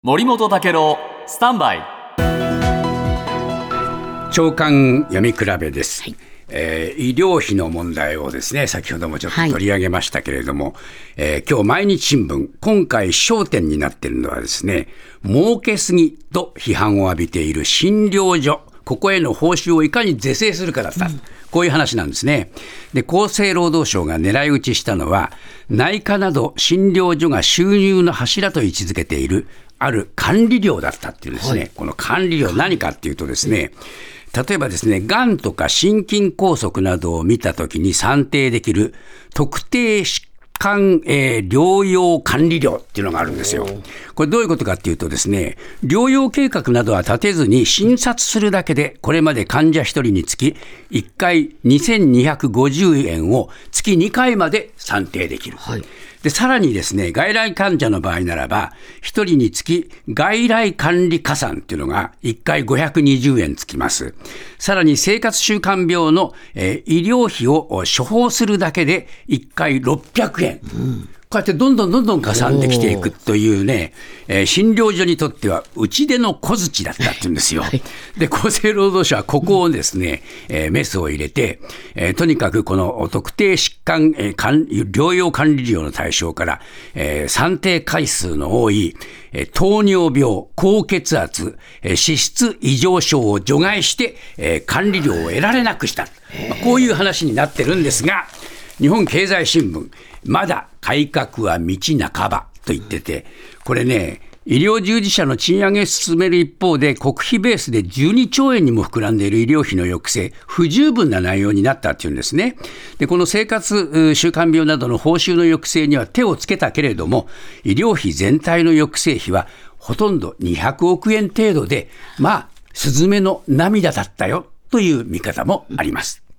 森本武郎スタンバイ。長官読み比べです、えー医療費の問題をですね先ほどもちょっと取り上げましたけれども、えー今日毎日新聞今回焦点になっているのはですね儲けすぎと批判を浴びている診療所ここへの報酬をいかに是正するかだった、こういう話なんですね。で、厚生労働省が狙い撃ちしたのは、内科など診療所が収入の柱と位置づけている、ある管理料だったっていうんですね。この管理料何かっていうとですね、例えばですね、がんとか心筋梗塞などを見たときに算定できる特定疾患、えー療養管理料っていうのがあるんですよ。これどういうことかっていうとですね、療養計画などは立てずに診察するだけで、これまで患者1人につき1回2250円を月2回まで算定できる。で、さらにですね、外来患者の場合ならば、1人につき外来管理加算っていうのが1回520円つきます。さらに生活習慣病の、えー医療費を処方するだけで1回600円。こうやってどんどんどんどん加算できていくというね、えー診療所にとっては打ち出の小槌だったっていうんですよ。で、厚生労働省はここをですね、えーメスを入れて、えーとにかくこの特定疾患、えー管療養管理料の対象から、えー算定回数の多い、えー糖尿病、高血圧、えー脂質異常症を除外して、えー管理料を得られなくした。まあこういう話になってるんですが、日本経済新聞、まだ改革は道半ばと言ってて、これね、医療従事者の賃上げ進める一方で、国費ベースで12兆円にも膨らんでいる医療費の抑制、不十分な内容になったっていうんですね。で、この生活習慣病などの報酬の抑制には手をつけたけれども、医療費全体の抑制費はほとんど200億円程度で、まあ、スズメの涙だったよという見方もあります。